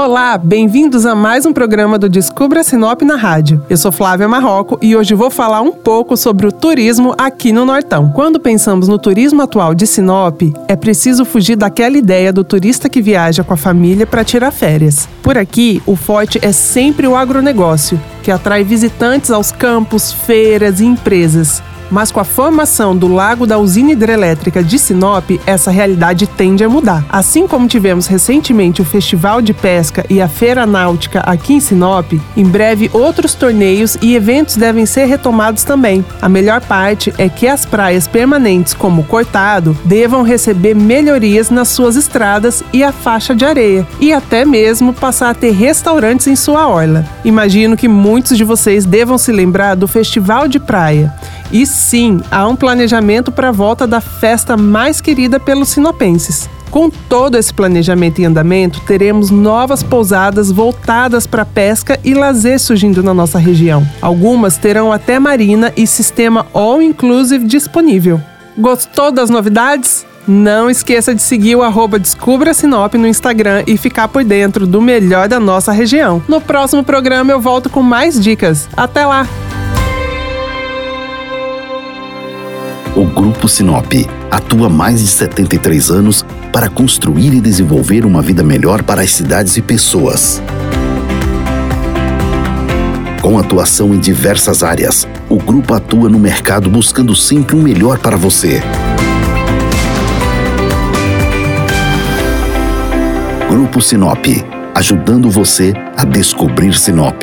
Olá, bem-vindos a mais um programa do Descubra Sinop na rádio. Eu sou Flávia Marroco e hoje vou falar um pouco sobre o turismo aqui no Nortão. Quando pensamos no turismo atual de Sinop, é preciso fugir daquela ideia do turista que viaja com a família para tirar férias. Por aqui, o forte é sempre o agronegócio, que atrai visitantes aos campos, feiras e empresas. Mas com a formação do lago da usina hidrelétrica de Sinop, essa realidade tende a mudar. Assim como tivemos recentemente o Festival de Pesca e a Feira Náutica aqui em Sinop, em breve outros torneios e eventos devem ser retomados também. A melhor parte é que as praias permanentes, como Cortado, devam receber melhorias nas suas estradas e a faixa de areia, e até mesmo passar a ter restaurantes em sua orla. Imagino que muitos de vocês devam se lembrar do Festival de Praia. E sim, há um planejamento para a volta da festa mais querida pelos sinopenses. Com todo esse planejamento em andamento, teremos novas pousadas voltadas para pesca e lazer surgindo na nossa região. Algumas terão até marina e sistema all inclusive disponível. Gostou das novidades? Não esqueça de seguir o arroba Descubra Sinop no Instagram e ficar por dentro do melhor da nossa região. No próximo programa eu volto com mais dicas. Até lá! O Grupo Sinop atua há mais de 73 anos para construir e desenvolver uma vida melhor para as cidades e pessoas. Com atuação em diversas áreas, o grupo atua no mercado buscando sempre o um melhor para você. Grupo Sinop, ajudando você a descobrir Sinop.